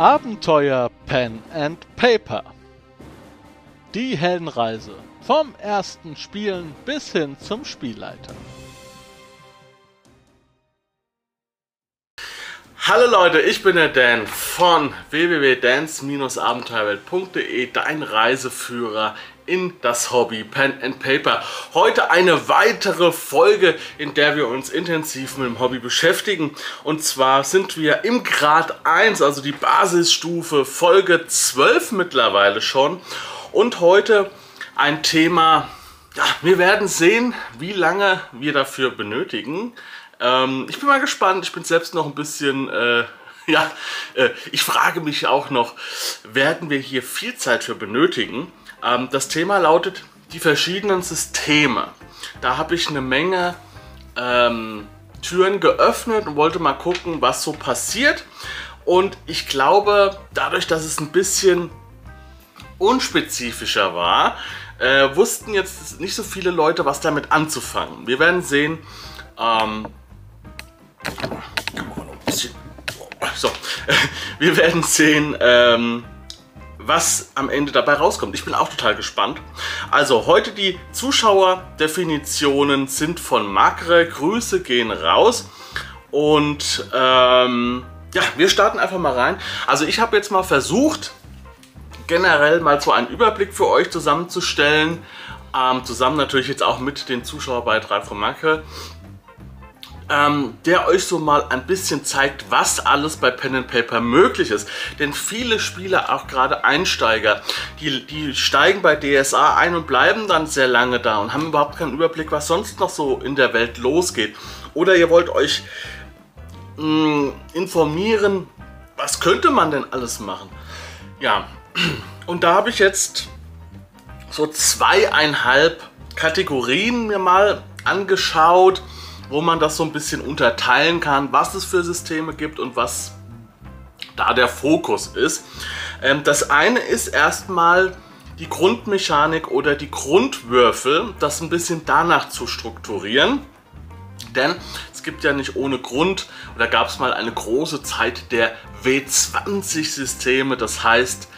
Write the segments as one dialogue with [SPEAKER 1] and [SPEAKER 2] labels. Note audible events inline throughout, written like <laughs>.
[SPEAKER 1] Abenteuer Pen and Paper. Die Heldenreise vom ersten Spielen bis hin zum Spielleiter.
[SPEAKER 2] Hallo Leute, ich bin der Dan von www.dance-abenteuerwelt.de, dein Reiseführer in das Hobby Pen and Paper. Heute eine weitere Folge, in der wir uns intensiv mit dem Hobby beschäftigen. Und zwar sind wir im Grad 1, also die Basisstufe, Folge 12 mittlerweile schon. Und heute ein Thema, ja, wir werden sehen, wie lange wir dafür benötigen. Ähm, ich bin mal gespannt, ich bin selbst noch ein bisschen... Äh, <laughs> ja, äh, ich frage mich auch noch, werden wir hier viel Zeit für benötigen? Ähm, das Thema lautet die verschiedenen Systeme. Da habe ich eine Menge ähm, Türen geöffnet und wollte mal gucken, was so passiert. Und ich glaube, dadurch, dass es ein bisschen unspezifischer war, äh, wussten jetzt nicht so viele Leute, was damit anzufangen. Wir werden sehen. Ähm, so, <laughs> wir werden sehen, ähm, was am Ende dabei rauskommt. Ich bin auch total gespannt. Also heute die Zuschauerdefinitionen sind von Magre. Grüße gehen raus. Und ähm, ja, wir starten einfach mal rein. Also ich habe jetzt mal versucht, generell mal so einen Überblick für euch zusammenzustellen. Ähm, zusammen natürlich jetzt auch mit den Zuschauerbeitrag von Magre ähm, der euch so mal ein bisschen zeigt, was alles bei Pen and Paper möglich ist. Denn viele Spieler, auch gerade Einsteiger, die, die steigen bei DSA ein und bleiben dann sehr lange da und haben überhaupt keinen Überblick, was sonst noch so in der Welt losgeht. Oder ihr wollt euch mh, mm, informieren, was könnte man denn alles machen? Ja, und da habe ich jetzt so zweieinhalb Kategorien mir mal angeschaut wo man das so ein bisschen unterteilen kann, was es für Systeme gibt und was da der Fokus ist. Ähm, das eine ist erstmal die Grundmechanik oder die Grundwürfel, das ein bisschen danach zu strukturieren. Denn es gibt ja nicht ohne Grund, oder gab es mal eine große Zeit der W20-Systeme, das heißt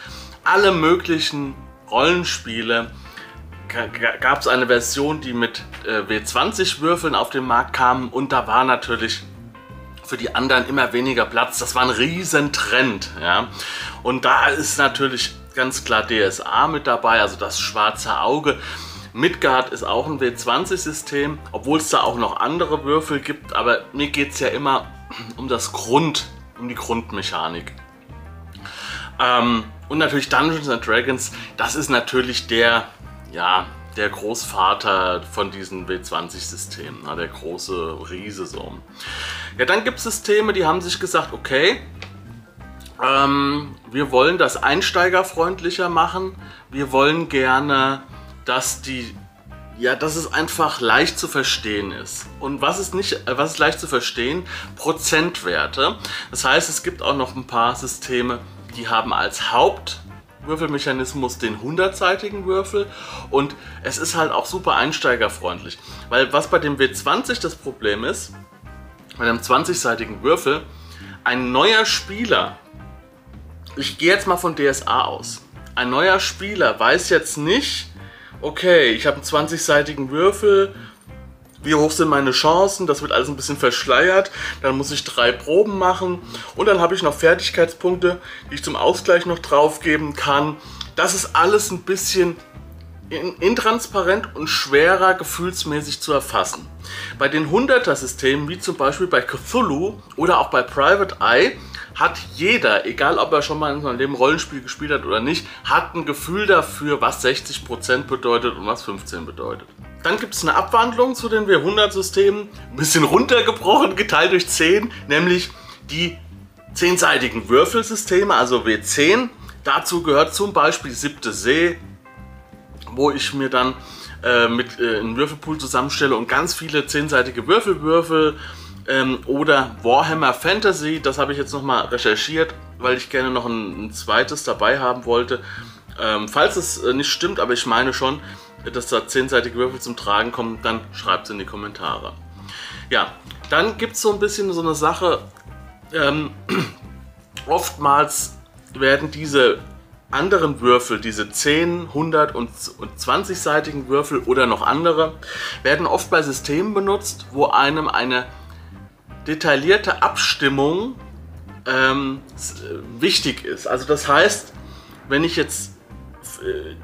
[SPEAKER 2] alle möglichen Rollenspiele, gab es eine Version, die mit äh, W20-Würfeln auf den Markt kam und da war natürlich für die anderen immer weniger Platz. Das war ein Riesentrend. Ja? Und da ist natürlich ganz klar DSA mit dabei, also das schwarze Auge. Midgard ist auch ein W20-System, obwohl es da auch noch andere Würfel gibt, aber mir geht es ja immer um das Grund, um die Grundmechanik. Ähm, und natürlich Dungeons and Dragons, das ist natürlich der ja, der Großvater von diesen W20-Systemen, der große Riese so. Ja, dann gibt es Systeme, die haben sich gesagt, okay, ähm, wir wollen das einsteigerfreundlicher machen, wir wollen gerne, dass die ja, dass es einfach leicht zu verstehen ist. Und was ist nicht, äh, was ist leicht zu verstehen? Prozentwerte. Das heißt, es gibt auch noch ein paar Systeme, die haben als Haupt Würfelmechanismus den 100-seitigen Würfel und es ist halt auch super einsteigerfreundlich. Weil was bei dem W20 das Problem ist, bei einem 20-seitigen Würfel, ein neuer Spieler, ich gehe jetzt mal von DSA aus, ein neuer Spieler weiß jetzt nicht, okay, ich habe einen 20-seitigen Würfel, wie hoch sind meine Chancen, das wird alles ein bisschen verschleiert, dann muss ich drei Proben machen und dann habe ich noch Fertigkeitspunkte, die ich zum Ausgleich noch draufgeben kann. Das ist alles ein bisschen intransparent und schwerer gefühlsmäßig zu erfassen. Bei den 100er-Systemen, wie zum Beispiel bei Cthulhu oder auch bei Private Eye, hat jeder, egal ob er schon mal in seinem Leben Rollenspiel gespielt hat oder nicht, hat ein Gefühl dafür, was 60% bedeutet und was 15 bedeutet. Dann gibt es eine Abwandlung zu den W100-Systemen, ein bisschen runtergebrochen, geteilt durch 10, nämlich die zehnseitigen Würfelsysteme, also W10. Dazu gehört zum Beispiel Siebte See, wo ich mir dann äh, mit äh, einem Würfelpool zusammenstelle und ganz viele zehnseitige Würfel würfel. Ähm, oder Warhammer Fantasy, das habe ich jetzt nochmal recherchiert, weil ich gerne noch ein, ein zweites dabei haben wollte. Ähm, falls es äh, nicht stimmt, aber ich meine schon, dass da zehnseitige Würfel zum Tragen kommen, dann schreibt es in die Kommentare. Ja, dann gibt es so ein bisschen so eine Sache, ähm, <clears throat> oftmals werden diese anderen Würfel, diese 10, 100 und 20-seitigen Würfel oder noch andere, werden oft bei Systemen benutzt, wo einem eine detaillierte Abstimmung ähm, wichtig ist. Also das heißt, wenn ich jetzt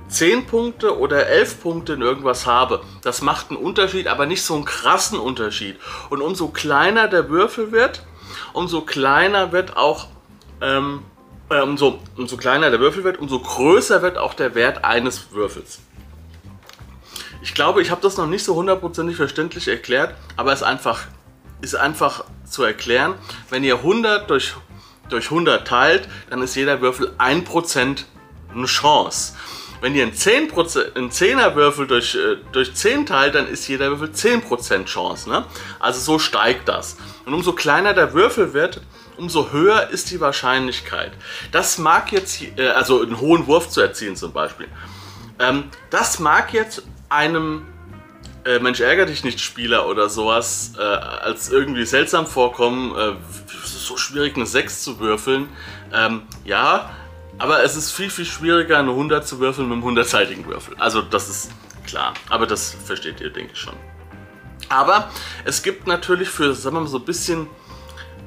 [SPEAKER 2] 10 Punkte oder 11 Punkte in irgendwas habe, das macht einen Unterschied, aber nicht so einen krassen Unterschied. Und umso kleiner der Würfel wird, umso kleiner wird auch, ähm, äh, umso, umso kleiner der Würfel wird, umso größer wird auch der Wert eines Würfels. Ich glaube, ich habe das noch nicht so hundertprozentig verständlich erklärt, aber es ist einfach, ist einfach zu erklären. Wenn ihr 100 durch, durch 100 teilt, dann ist jeder Würfel 1% eine Chance. Wenn ihr einen, 10 einen 10er Würfel durch, äh, durch 10 teilt, dann ist jeder Würfel 10% Chance. Ne? Also so steigt das. Und umso kleiner der Würfel wird, umso höher ist die Wahrscheinlichkeit. Das mag jetzt, äh, also einen hohen Wurf zu erzielen zum Beispiel. Ähm, das mag jetzt einem äh, Mensch ärger dich nicht Spieler oder sowas als irgendwie seltsam vorkommen, so schwierig eine 6 zu würfeln. Ähm, ja, aber es ist viel, viel schwieriger, eine 100 zu würfeln mit einem 100-seitigen Würfel. Also das ist klar. Aber das versteht ihr, denke ich schon. Aber es gibt natürlich für, sagen wir mal, so ein bisschen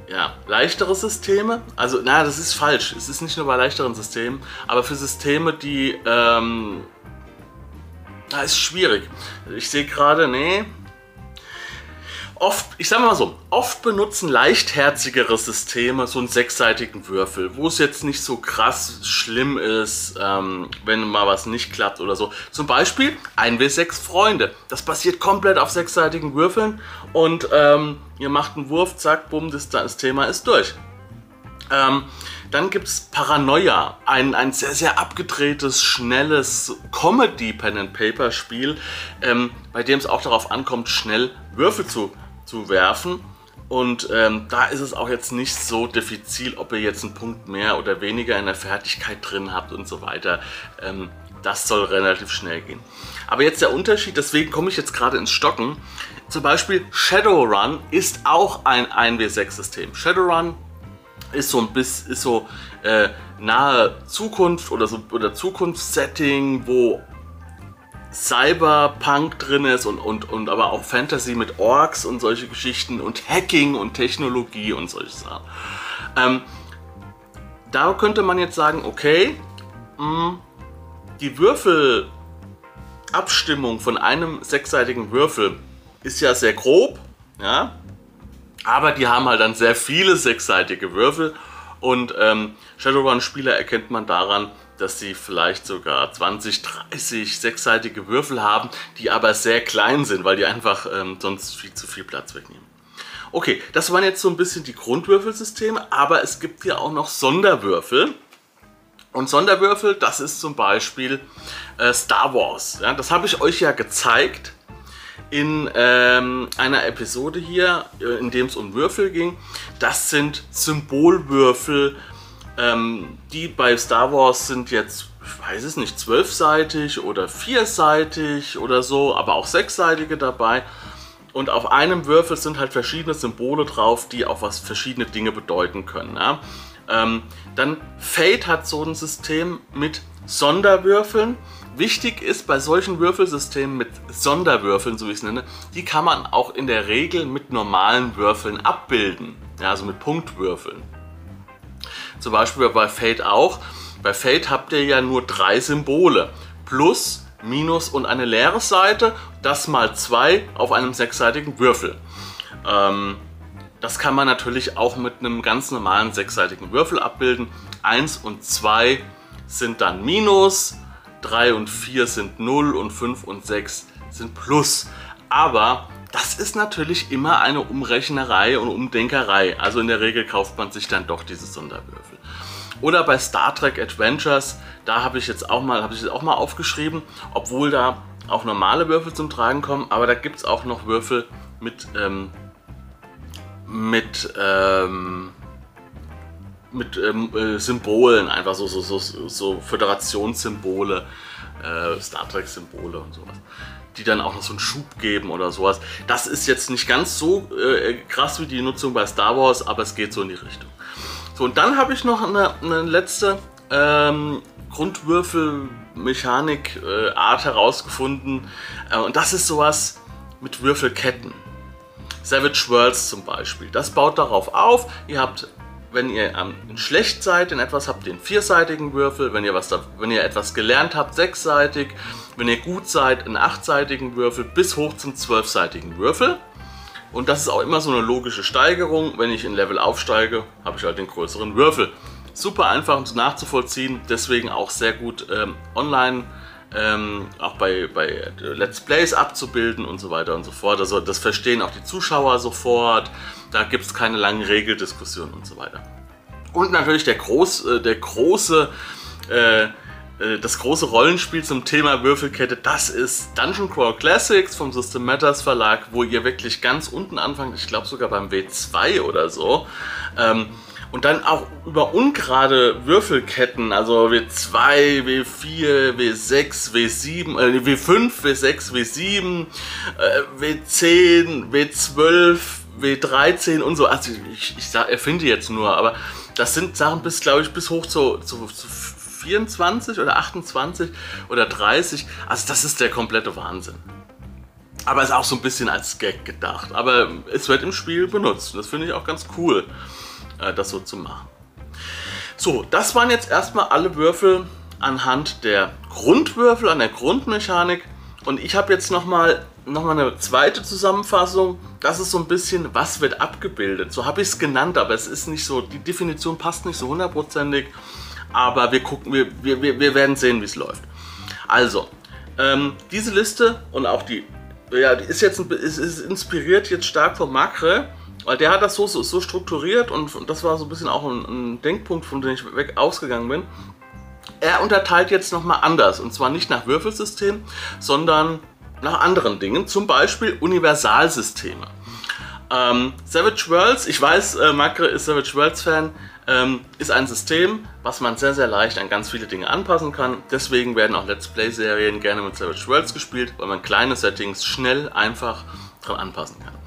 [SPEAKER 2] ja, leichtere Systeme. Also, na, das ist falsch. Es ist nicht nur bei leichteren Systemen, aber für Systeme, die, ähm, da ist schwierig. Ich sehe gerade, nee, oft, ich sag mal so, oft benutzen leichtherzigere Systeme so einen sechsseitigen Würfel, wo es jetzt nicht so krass schlimm ist, ähm, wenn mal was nicht klappt oder so. Zum Beispiel 1W6 Freunde. Das basiert komplett auf sechsseitigen Würfeln und ähm, ihr macht einen Wurf, zack, bumm, das, das Thema ist durch. Ähm, dann gibt es Paranoia, ein, ein sehr, sehr abgedrehtes, schnelles Comedy-Pen-and-Paper-Spiel, ähm, bei dem es auch darauf ankommt, schnell Würfel zu zu werfen. Und ähm, da ist es auch jetzt nicht so diffizil, ob ihr jetzt einen Punkt mehr oder weniger in der Fertigkeit drin habt und so weiter. Ähm, das soll relativ schnell gehen. Aber jetzt der Unterschied, deswegen komme ich jetzt gerade ins Stocken. Zum Beispiel Shadowrun ist auch ein 1W6-System. Shadowrun ist so ein bisschen ist so äh, nahe Zukunft oder so oder Zukunftssetting, wo Cyberpunk drin ist und, und, und aber auch Fantasy mit Orks und solche Geschichten und Hacking und Technologie und solche Sachen. Ähm, da könnte man jetzt sagen, okay, mh, mm, die Würfelabstimmung von einem sechsseitigen Würfel ist ja sehr grob, ja, aber die haben halt dann sehr viele sechsseitige Würfel und ähm, Shadowrun-Spieler erkennt man daran, dass sie vielleicht sogar 20, 30 sechsseitige Würfel haben, die aber sehr klein sind, weil die einfach ähm, sonst viel zu viel Platz wegnehmen. Okay, das waren jetzt so ein bisschen die Grundwürfelsysteme, aber es gibt ja auch noch Sonderwürfel. Und Sonderwürfel, das ist zum Beispiel äh, Star Wars. Ja, das habe ich euch ja gezeigt in ähm, einer Episode hier, äh, in dem es um Würfel ging. Das sind Symbolwürfel ähm, die bei Star Wars sind jetzt, ich weiß es nicht, zwölfseitig oder vierseitig oder so, aber auch sechsseitige dabei. Und auf einem Würfel sind halt verschiedene Symbole drauf, die auch was verschiedene Dinge bedeuten können. Ja? Ähm, dann Fate hat so ein System mit Sonderwürfeln. Wichtig ist bei solchen Würfelsystemen mit Sonderwürfeln, so wie ich es nenne, die kann man auch in der Regel mit normalen Würfeln abbilden. Ja, also mit Punktwürfeln. Zum Beispiel bei Fate auch. Bei Fate habt ihr ja nur drei Symbole. Plus, Minus und eine leere Seite. Das mal zwei auf einem sechsseitigen Würfel. Ähm, das kann man natürlich auch mit einem ganz normalen sechsseitigen Würfel abbilden. 1 und 2 sind dann Minus, 3 und 4 sind 0 und 5 und 6 sind Plus. Aber das ist natürlich immer eine Umrechnerei und Umdenkerei. Also in der Regel kauft man sich dann doch diese Sonderwürfel. Oder bei Star Trek Adventures, da habe ich jetzt auch mal, habe ich jetzt auch mal aufgeschrieben, obwohl da auch normale Würfel zum Tragen kommen, aber da gibt es auch noch Würfel mit, ähm, mit, ähm, mit ähm, äh, Symbolen, einfach so, so, so, so Föderationssymbole, äh, Star Trek-Symbole und sowas die dann auch noch so einen Schub geben oder sowas. Das ist jetzt nicht ganz so äh, krass wie die Nutzung bei Star Wars, aber es geht so in die Richtung. So, und dann habe ich noch eine, eine letzte ähm, Grundwürfelmechanik-Art äh, herausgefunden. Äh, und das ist sowas mit Würfelketten. Savage Worlds zum Beispiel. Das baut darauf auf. Ihr habt, wenn ihr ähm, schlecht seid in etwas, habt einen vierseitigen Würfel. Wenn ihr, was da, wenn ihr etwas gelernt habt, sechsseitig. Wenn ihr gut seid, einen achtseitigen Würfel bis hoch zum zwölfseitigen Würfel. Und das ist auch immer so eine logische Steigerung. Wenn ich in Level aufsteige, habe ich halt den größeren Würfel. Super einfach nachzuvollziehen, deswegen auch sehr gut ähm, online, ähm, auch bei, bei Let's Plays abzubilden und so weiter und so fort. Also das verstehen auch die Zuschauer sofort. Da gibt es keine langen Regeldiskussionen und so weiter. Und natürlich der, groß, äh, der große äh, äh, das große Rollenspiel zum Thema Würfelkette, das ist Dungeon Crawl Classics vom System Matters Verlag, wo ihr wirklich ganz unten anfangt, ich glaube sogar beim W2 oder so. Ähm, und dann auch über ungerade Würfelketten, also W2, W4, W6, W7, äh, W5, W6, W7, äh, W10, W12, W13 und so. Also ich, ich erfinde jetzt nur, aber das sind Sachen bis, glaube ich, bis hoch zu, zu, zu 24 oder 28 oder 30. Also das ist der komplette Wahnsinn. Aber ist auch so ein bisschen als Gag gedacht. Aber es wird im Spiel benutzt. Das finde ich auch ganz cool, äh, das so zu machen. So, das waren jetzt erstmal alle Würfel anhand der Grundwürfel, an der Grundmechanik. Und ich habe jetzt nochmal noch mal eine zweite Zusammenfassung. Das ist so ein bisschen, was wird abgebildet. So habe ich es genannt, aber es ist nicht so, die Definition passt nicht so hundertprozentig aber wir gucken, wir, wir, wir werden sehen, wie es läuft. Also, ähm, diese Liste und auch die, ja, die ist jetzt ist, ist inspiriert jetzt stark von Macre, weil der hat das so, so, so strukturiert und, das war so ein bisschen auch ein, ein Denkpunkt, von dem ich weg ausgegangen bin. Er unterteilt jetzt nochmal anders und zwar nicht nach Würfelsystem, sondern nach anderen Dingen, zum Beispiel Universalsysteme. Ähm, Savage Worlds, ich weiß, äh, Macre ist Savage Worlds Fan, ähm, ist ein System, was man sehr, sehr leicht an ganz viele Dinge anpassen kann. Deswegen werden auch Let's Play-Serien gerne mit Savage Worlds gespielt, weil man kleine Settings schnell, einfach dran anpassen kann.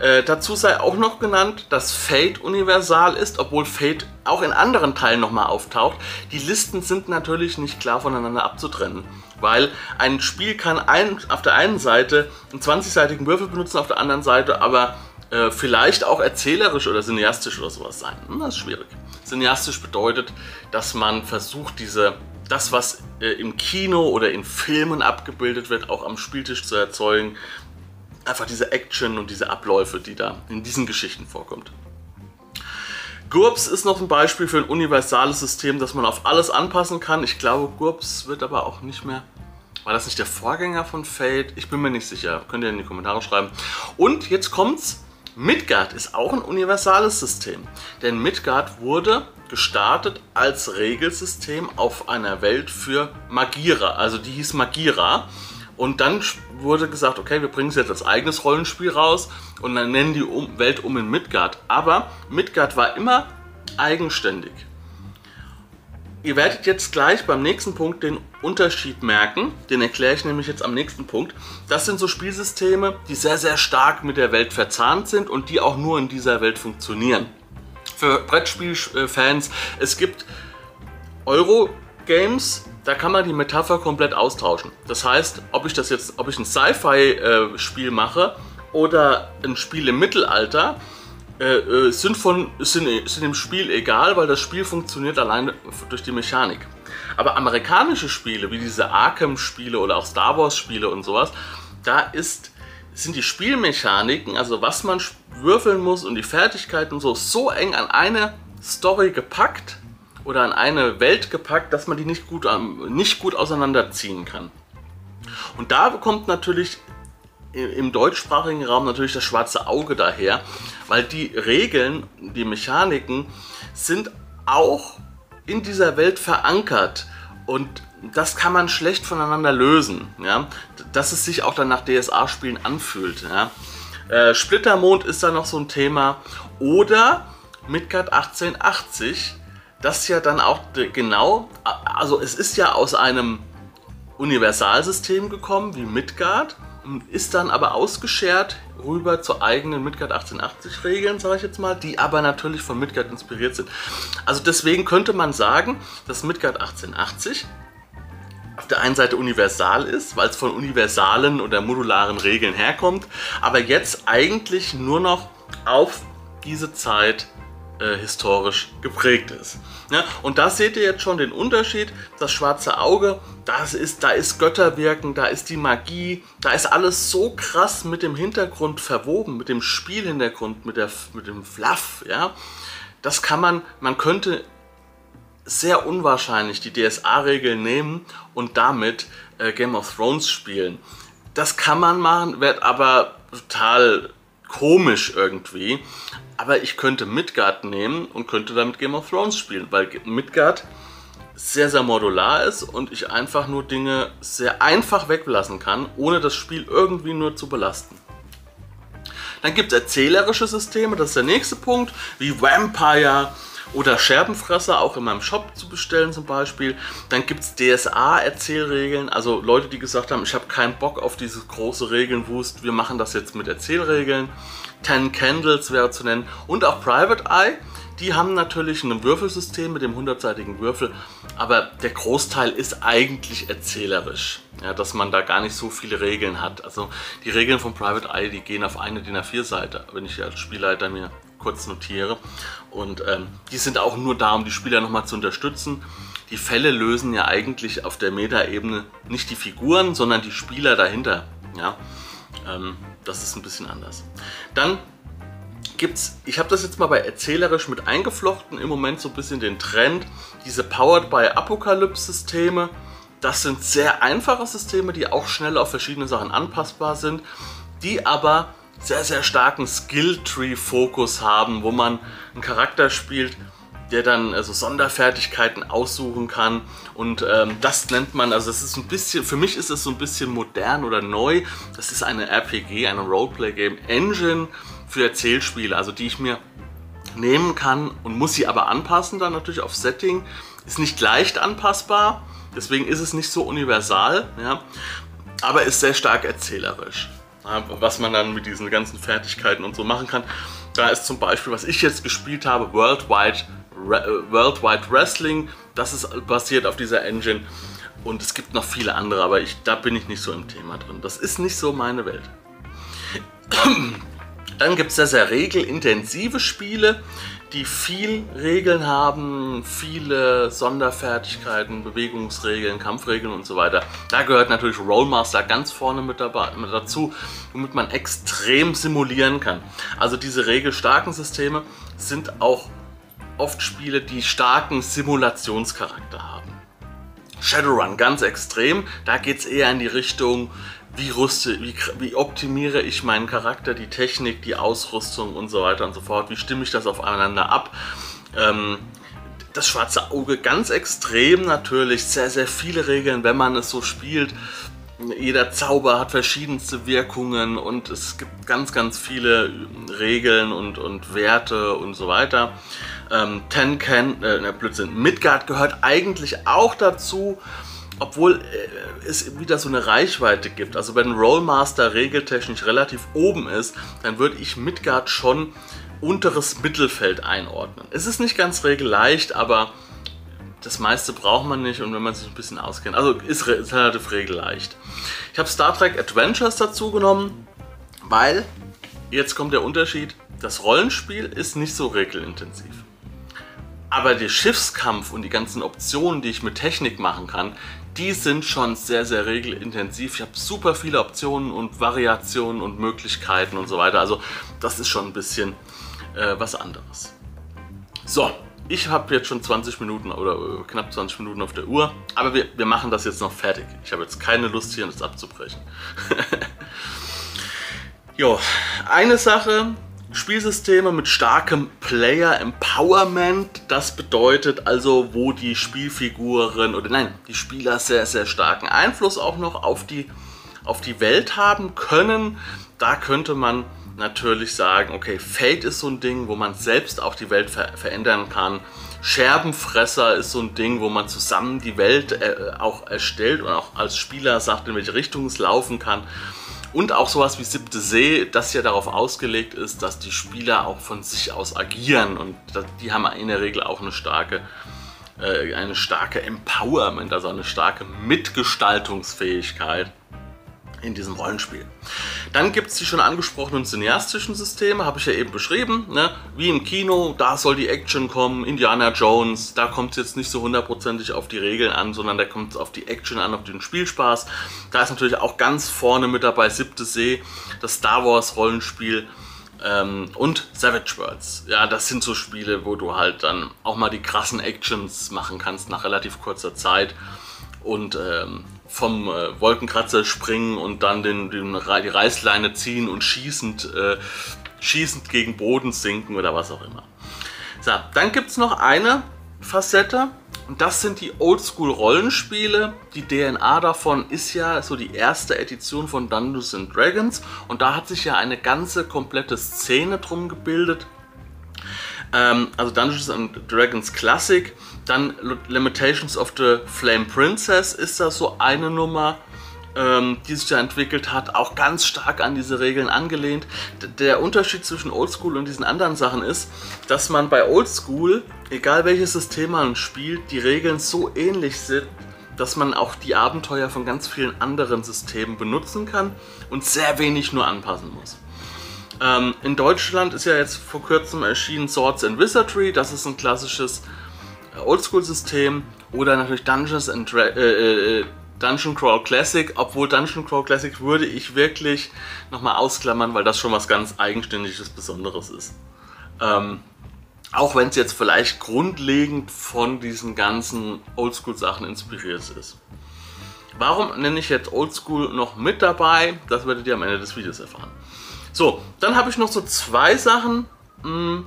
[SPEAKER 2] Äh, dazu sei auch noch genannt, dass Fate universal ist, obwohl Fate auch in anderen Teilen nochmal auftaucht. Die Listen sind natürlich nicht klar voneinander abzutrennen, weil ein Spiel kann ein, auf der einen Seite einen 20-seitigen Würfel benutzen, auf der anderen Seite aber äh, vielleicht auch erzählerisch oder cineastisch oder sowas sein. Hm, das ist schwierig. Cineastisch bedeutet, dass man versucht, diese, das, was äh, im Kino oder in Filmen abgebildet wird, auch am Spieltisch zu erzeugen. Einfach diese Action und diese Abläufe, die da in diesen Geschichten vorkommt. GURPS ist noch ein Beispiel für ein universales System, das man auf alles anpassen kann. Ich glaube, GURPS wird aber auch nicht mehr war das nicht der Vorgänger von Fate? Ich bin mir nicht sicher. Könnt ihr in die Kommentare schreiben. Und jetzt kommt's. Midgard ist auch ein universales System, denn Midgard wurde gestartet als Regelsystem auf einer Welt für Magira, also die hieß Magira. Und dann wurde gesagt, okay, wir bringen es jetzt als eigenes Rollenspiel raus und dann nennen die Welt um in Midgard. Aber Midgard war immer eigenständig. Ihr werdet jetzt gleich beim nächsten Punkt den Unterschied merken. Den erkläre ich nämlich jetzt am nächsten Punkt. Das sind so Spielsysteme, die sehr, sehr stark mit der Welt verzahnt sind und die auch nur in dieser Welt funktionieren. Für Brettspielfans, es gibt Euro-Games, da kann man die Metapher komplett austauschen. Das heißt, ob ich das jetzt, ob ich ein Sci-Fi-Spiel mache oder ein Spiel im Mittelalter, äh, äh, sind, von, sind, sind im Spiel egal, weil das Spiel funktioniert alleine durch die Mechanik. Aber amerikanische Spiele, wie diese Arkham-Spiele oder auch Star Wars-Spiele und sowas, da ist, sind die Spielmechaniken, also was man würfeln muss und die Fertigkeiten und so, so eng an eine Story gepackt oder an eine Welt gepackt, dass man die nicht gut, nicht gut auseinanderziehen kann. Und da kommt natürlich im deutschsprachigen Raum natürlich das schwarze Auge daher, weil die Regeln, die Mechaniken sind auch in dieser Welt verankert und das kann man schlecht voneinander lösen, ja? dass es sich auch dann nach DSA-Spielen anfühlt. Ja? Äh, Splittermond ist da noch so ein Thema oder Midgard 1880, das ja dann auch genau, also es ist ja aus einem Universalsystem gekommen wie Midgard ist dann aber ausgeschert rüber zu eigenen Midgard 1880 Regeln, sage ich jetzt mal, die aber natürlich von Midgard inspiriert sind. Also deswegen könnte man sagen, dass Midgard 1880 auf der einen Seite universal ist, weil es von universalen oder modularen Regeln herkommt, aber jetzt eigentlich nur noch auf diese Zeit äh, historisch geprägt ist. Ja, und da seht ihr jetzt schon den Unterschied. Das schwarze Auge, das ist, da ist Götterwirken, da ist die Magie, da ist alles so krass mit dem Hintergrund verwoben, mit dem Spielhintergrund, mit, der, mit dem Fluff. Ja? Das kann man, man könnte sehr unwahrscheinlich die DSA-Regeln nehmen und damit äh, Game of Thrones spielen. Das kann man machen, wird aber total komisch irgendwie. Aber ich könnte Midgard nehmen und könnte damit Game of Thrones spielen, weil Midgard sehr, sehr modular ist und ich einfach nur Dinge sehr einfach weglassen kann, ohne das Spiel irgendwie nur zu belasten. Dann gibt es erzählerische Systeme, das ist der nächste Punkt, wie Vampire oder Scherbenfresser, auch in meinem Shop zu bestellen zum Beispiel. Dann gibt es DSA-Erzählregeln, also Leute, die gesagt haben, ich habe keinen Bock auf dieses große Regelnwust, wir machen das jetzt mit Erzählregeln. Ten Candles wäre zu nennen und auch Private Eye. Die haben natürlich ein Würfelsystem mit dem 100-seitigen Würfel, aber der Großteil ist eigentlich erzählerisch, ja, dass man da gar nicht so viele Regeln hat. Also die Regeln von Private Eye, die gehen auf eine DIN A4-Seite, wenn ich als Spielleiter mir kurz notiere. Und ähm, die sind auch nur da, um die Spieler nochmal zu unterstützen. Die Fälle lösen ja eigentlich auf der Meta-Ebene nicht die Figuren, sondern die Spieler dahinter. Ja? Ähm, das ist ein bisschen anders. Dann gibt's, ich habe das jetzt mal bei erzählerisch mit eingeflochten, im Moment so ein bisschen den Trend, diese Powered by Apocalypse Systeme. Das sind sehr einfache Systeme, die auch schnell auf verschiedene Sachen anpassbar sind, die aber sehr, sehr starken Skill-Tree-Fokus haben, wo man einen Charakter spielt, der dann also Sonderfertigkeiten aussuchen kann. Und ähm, das nennt man, also das ist ein bisschen, für mich ist es so ein bisschen modern oder neu, das ist eine RPG, eine Roleplay-Game Engine für Erzählspiele, also die ich mir nehmen kann und muss sie aber anpassen dann natürlich auf Setting, ist nicht leicht anpassbar, deswegen ist es nicht so universal, ja, aber ist sehr stark erzählerisch was man dann mit diesen ganzen Fertigkeiten und so machen kann. Da ist zum Beispiel, was ich jetzt gespielt habe, Worldwide, Re Worldwide Wrestling. Das ist basiert auf dieser Engine. Und es gibt noch viele andere, aber ich, da bin ich nicht so im Thema drin. Das ist nicht so meine Welt. <clears throat> Dann gibt es sehr, sehr regelintensive Spiele die viel Regeln haben, viele Sonderfertigkeiten, Bewegungsregeln, Kampfregeln und so weiter. Da gehört natürlich Rollmaster ganz vorne mit, dazu, womit man extrem simulieren kann. Also diese regelstarken Systeme sind auch oft Spiele, die starken Simulationscharakter haben. Shadowrun ganz extrem, da geht es eher in die Richtung wie rüste, wie, wie optimiere ich meinen Charakter, die Technik, die Ausrüstung und so weiter und so fort, wie stimme ich das aufeinander ab. Ähm, das schwarze Auge ganz extrem natürlich, sehr, sehr viele Regeln, wenn man es so spielt. Jeder Zauber hat verschiedenste Wirkungen und es gibt ganz, ganz viele Regeln und, und Werte und so weiter. Ähm, Ten Can, äh, Blödsinn, Midgard gehört eigentlich auch dazu obwohl äh, es wieder so eine Reichweite gibt. Also wenn Rollmaster regeltechnisch relativ oben ist, dann würde ich Midgard schon unteres Mittelfeld einordnen. Es ist nicht ganz regelleicht, aber das meiste braucht man nicht und wenn man sich ein bisschen auskennt. Also ist, ist relativ regelleicht. Ich habe Star Trek Adventures dazu genommen, weil, jetzt kommt der Unterschied, das Rollenspiel ist nicht so regelintensiv. Aber der Schiffskampf und die ganzen Optionen, die ich mit Technik machen kann, die sind schon sehr, sehr regelintensiv. Ich habe super viele Optionen und Variationen und Möglichkeiten und so weiter. Also das ist schon ein bisschen äh, was anderes. So, ich habe jetzt schon 20 Minuten oder äh, knapp 20 Minuten auf der Uhr, aber wir, wir machen das jetzt noch fertig. Ich habe jetzt keine Lust hier das abzubrechen. <laughs> jo, eine Sache, Spielsysteme mit starkem Player Empowerment. Das bedeutet also, wo die Spielfiguren oder nein, die Spieler sehr, sehr starken Einfluss auch noch auf die, auf die Welt haben können. Da könnte man natürlich sagen, okay, Fate ist so ein Ding, wo man selbst auch die Welt ver verändern kann. Scherbenfresser ist so ein Ding, wo man zusammen die Welt äh, auch erstellt und auch als Spieler sagt, in welche Richtung es laufen kann. Und auch sowas wie Siebte See, das ja darauf ausgelegt ist, dass die Spieler auch von sich aus agieren. Und die haben in der Regel auch eine starke, äh, eine starke Empowerment, also eine starke Mitgestaltungsfähigkeit in diesem Rollenspiel. Dann gibt es die schon angesprochenen cineastischen Systeme, habe ich ja eben beschrieben. Ne? Wie im Kino, da soll die Action kommen, Indiana Jones, da kommt es jetzt nicht so hundertprozentig auf die Regeln an, sondern da kommt es auf die Action an, auf den Spielspaß. Da ist natürlich auch ganz vorne mit dabei Siebte See, das Star Wars Rollenspiel ähm, und Savage Worlds. Ja, das sind so Spiele, wo du halt dann auch mal die krassen Actions machen kannst nach relativ kurzer Zeit und ähm, vom äh, Wolkenkratzer springen und dann den, den, die Reißleine ziehen und schießend, äh, schießend gegen Boden sinken oder was auch immer. So, dann gibt es noch eine Facette und das sind die Oldschool-Rollenspiele. Die DNA davon ist ja so die erste Edition von Dungeons and Dragons und da hat sich ja eine ganze komplette Szene drum gebildet. Ähm, also Dungeons and Dragons Classic dann Limitations of the Flame Princess ist das so eine Nummer, ähm, die sich da entwickelt hat, auch ganz stark an diese Regeln angelehnt. D der Unterschied zwischen Oldschool und diesen anderen Sachen ist, dass man bei Oldschool, egal welches System man spielt, die Regeln so ähnlich sind, dass man auch die Abenteuer von ganz vielen anderen Systemen benutzen kann und sehr wenig nur anpassen muss. Ähm, in Deutschland ist ja jetzt vor kurzem erschienen Swords and Wizardry, das ist ein klassisches Oldschool-System oder natürlich Dungeons and Dra äh, äh, Dungeon Crawl Classic, obwohl Dungeon Crawl Classic würde ich wirklich nochmal ausklammern, weil das schon was ganz eigenständiges, Besonderes ist. Ähm, auch wenn es jetzt vielleicht grundlegend von diesen ganzen Oldschool-Sachen inspiriert ist. Warum nenne ich jetzt Oldschool noch mit dabei? Das werdet ihr am Ende des Videos erfahren. So, dann habe ich noch so zwei Sachen, mh, hm,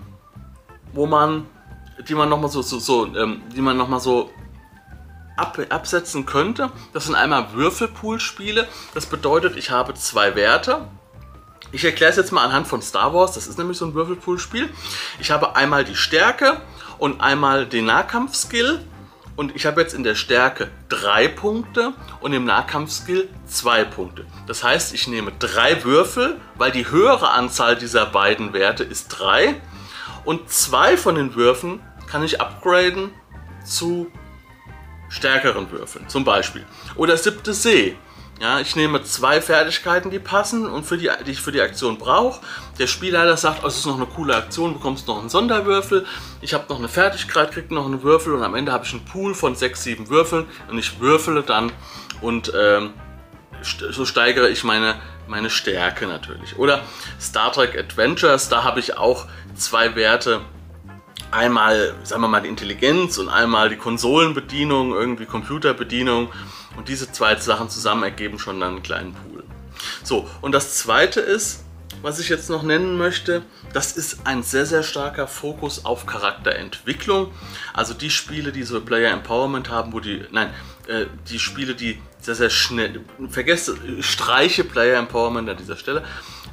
[SPEAKER 2] wo man die man nochmal so, so, so, ähm, die man noch mal so ab, absetzen könnte. Das sind einmal Würfelpool-Spiele. Das bedeutet, ich habe zwei Werte. Ich erkläre es jetzt mal anhand von Star Wars. Das ist nämlich so ein Würfelpool-Spiel. Ich habe einmal die Stärke und einmal den Nahkampfskill. Und ich habe jetzt in der Stärke drei Punkte und im Nahkampfskill zwei Punkte. Das heißt, ich nehme drei Würfel, weil die höhere Anzahl dieser beiden Werte ist drei. Und zwei von den Würfen kann ich upgraden zu stärkeren Würfeln, zum Beispiel. Oder siebte See. Ja, ich nehme zwei Fertigkeiten, die passen und für die, die ich für die Aktion brauche. Der Spielleiter sagt, oh, es ist noch eine coole Aktion, bekommst noch einen Sonderwürfel. Ich habe noch eine Fertigkeit, krieg noch einen Würfel und am Ende habe ich einen Pool von sechs, sieben Würfeln und ich würfele dann und ähm, so steigere ich meine, meine Stärke natürlich. Oder Star Trek Adventures, da habe ich auch zwei Werte. Einmal, sagen wir mal, die Intelligenz und einmal die Konsolenbedienung, irgendwie Computerbedienung. Und diese zwei Sachen zusammen ergeben schon dann einen kleinen Pool. So, und das zweite ist, was ich jetzt noch nennen möchte, das ist ein sehr, sehr starker Fokus auf Charakterentwicklung. Also die Spiele, die so Player Empowerment haben, wo die, nein, äh, die Spiele, die sehr, sehr schnell, vergesst, streiche Player Empowerment an dieser Stelle,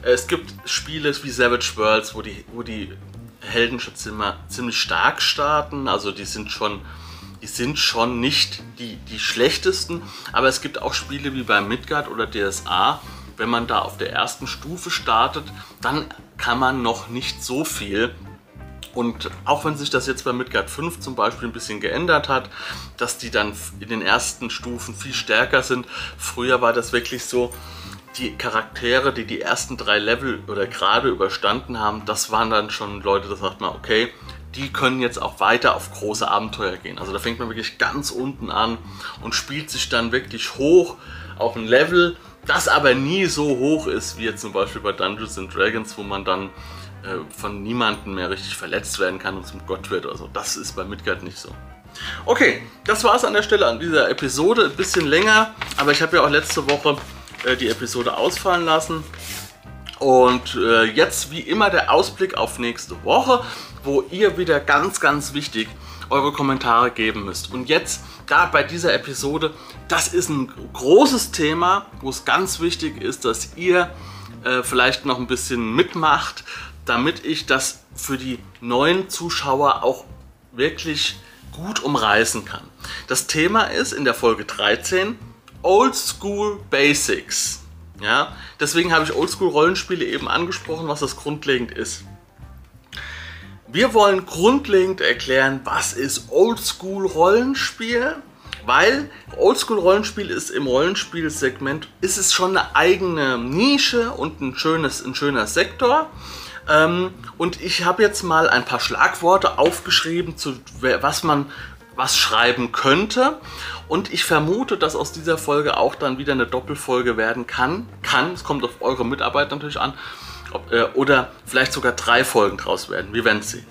[SPEAKER 2] es gibt Spiele wie Savage Worlds, wo die, wo die Helden schon ziemlich stark starten. Also die sind schon, die sind schon nicht die, die schlechtesten. Aber es gibt auch Spiele wie bei Midgard oder DSA. Wenn man da auf der ersten Stufe startet, dann kann man noch nicht so viel. Und auch wenn sich das jetzt bei Midgard 5 zum Beispiel ein bisschen geändert hat, dass die dann in den ersten Stufen viel stärker sind. Früher war das wirklich so, die Charaktere, die die ersten drei Level oder gerade überstanden haben, das waren dann schon Leute, da sagt man, okay, die können jetzt auch weiter auf große Abenteuer gehen. Also da fängt man wirklich ganz unten an und spielt sich dann wirklich hoch auf ein Level, das aber nie so hoch ist, wie jetzt zum Beispiel bei Dungeons and Dragons, wo man dann äh, von niemandem mehr richtig verletzt werden kann und zum Gott wird. Also das ist bei Midgard nicht so. Okay, das war es an der Stelle an dieser Episode. Ein bisschen länger, aber ich habe ja auch letzte Woche äh, die Episode ausfallen lassen. Und äh, jetzt wie immer der Ausblick auf nächste Woche, wo ihr wieder ganz, ganz wichtig eure Kommentare geben müsst. Und jetzt, da bei dieser Episode, das ist ein großes Thema, wo es ganz wichtig ist, dass ihr äh, vielleicht noch ein bisschen mitmacht, damit ich das für die neuen Zuschauer auch wirklich gut umreißen kann. Das Thema ist in der Folge 13 Old School Basics. Ja, deswegen habe ich Oldschool-Rollenspiele eben angesprochen, was das grundlegend ist. Wir wollen grundlegend erklären, was ist Oldschool-Rollenspiel, weil Oldschool-Rollenspiel ist im Rollenspielsegment, ist es schon eine eigene Nische und ein, schönes, ein schöner Sektor. Ähm, und ich habe jetzt mal ein paar Schlagworte aufgeschrieben, zu was man was schreiben könnte. Und ich vermute, dass aus dieser Folge auch dann wieder eine Doppelfolge werden kann. Kann, es kommt auf eure Mitarbeiter natürlich an. Ob, äh, oder vielleicht sogar drei Folgen draus werden. Wir werden sehen.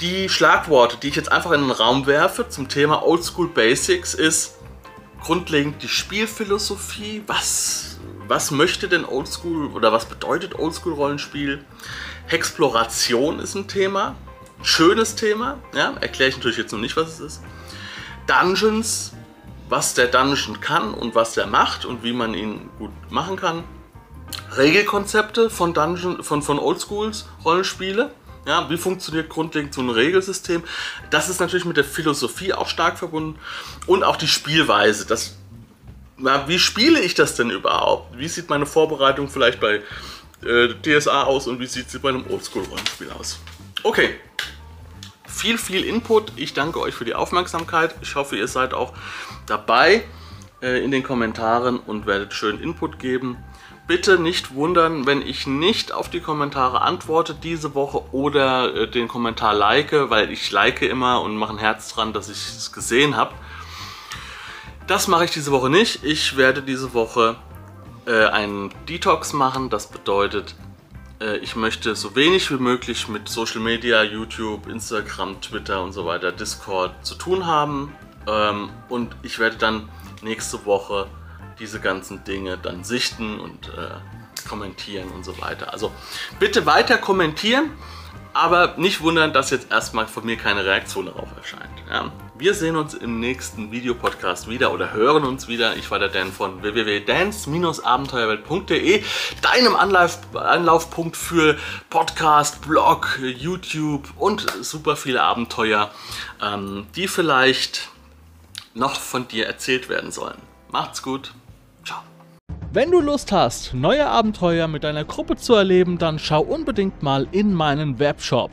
[SPEAKER 2] Die Schlagworte, die ich jetzt einfach in den Raum werfe zum Thema Oldschool Basics, ist grundlegend die Spielphilosophie. Was, was möchte denn Oldschool oder was bedeutet Oldschool Rollenspiel? Exploration ist ein Thema. Schönes Thema. Ja, erkläre ich natürlich jetzt noch nicht, was es ist. Dungeons, was der Dungeon kann und was der macht und wie man ihn gut machen kann. Regelkonzepte von Dungeon, von, von Oldschools Rollenspiele. Ja, wie funktioniert grundlegend so ein Regelsystem? Das ist natürlich mit der Philosophie auch stark verbunden und auch die Spielweise. Das, na, wie spiele ich das denn überhaupt? Wie sieht meine Vorbereitung vielleicht bei äh, DSA aus und wie sieht sie bei einem Oldschool-Rollenspiel aus? Okay, viel, viel Input. Ich danke euch für die Aufmerksamkeit. Ich hoffe, ihr seid auch dabei äh, in den Kommentaren und werdet schön Input geben. Bitte nicht wundern, wenn ich nicht auf die Kommentare antworte diese Woche oder äh, den Kommentar like, weil ich like immer und mache ein Herz dran, dass ich es gesehen habe. Das mache ich diese Woche nicht. Ich werde diese Woche äh, einen Detox machen. Das bedeutet, ich möchte so wenig wie möglich mit Social Media, YouTube, Instagram, Twitter und so weiter, Discord zu tun haben. Ähm, und ich werde dann nächste Woche diese ganzen Dinge dann sichten und äh, kommentieren und so weiter. Also bitte weiter kommentieren, aber nicht wundern, dass jetzt erstmal von mir keine Reaktion darauf erscheint. Ja. Wir sehen uns im nächsten Videopodcast wieder oder hören uns wieder. Ich war der Dan von www.dance-abenteuerwelt.de, deinem Anlauf, Anlaufpunkt für Podcast, Blog, YouTube und super viele Abenteuer, ähm, die vielleicht noch von dir erzählt werden sollen. Macht's gut. Ciao.
[SPEAKER 1] Wenn du Lust hast, neue Abenteuer mit deiner Gruppe zu erleben, dann schau unbedingt mal in meinen Webshop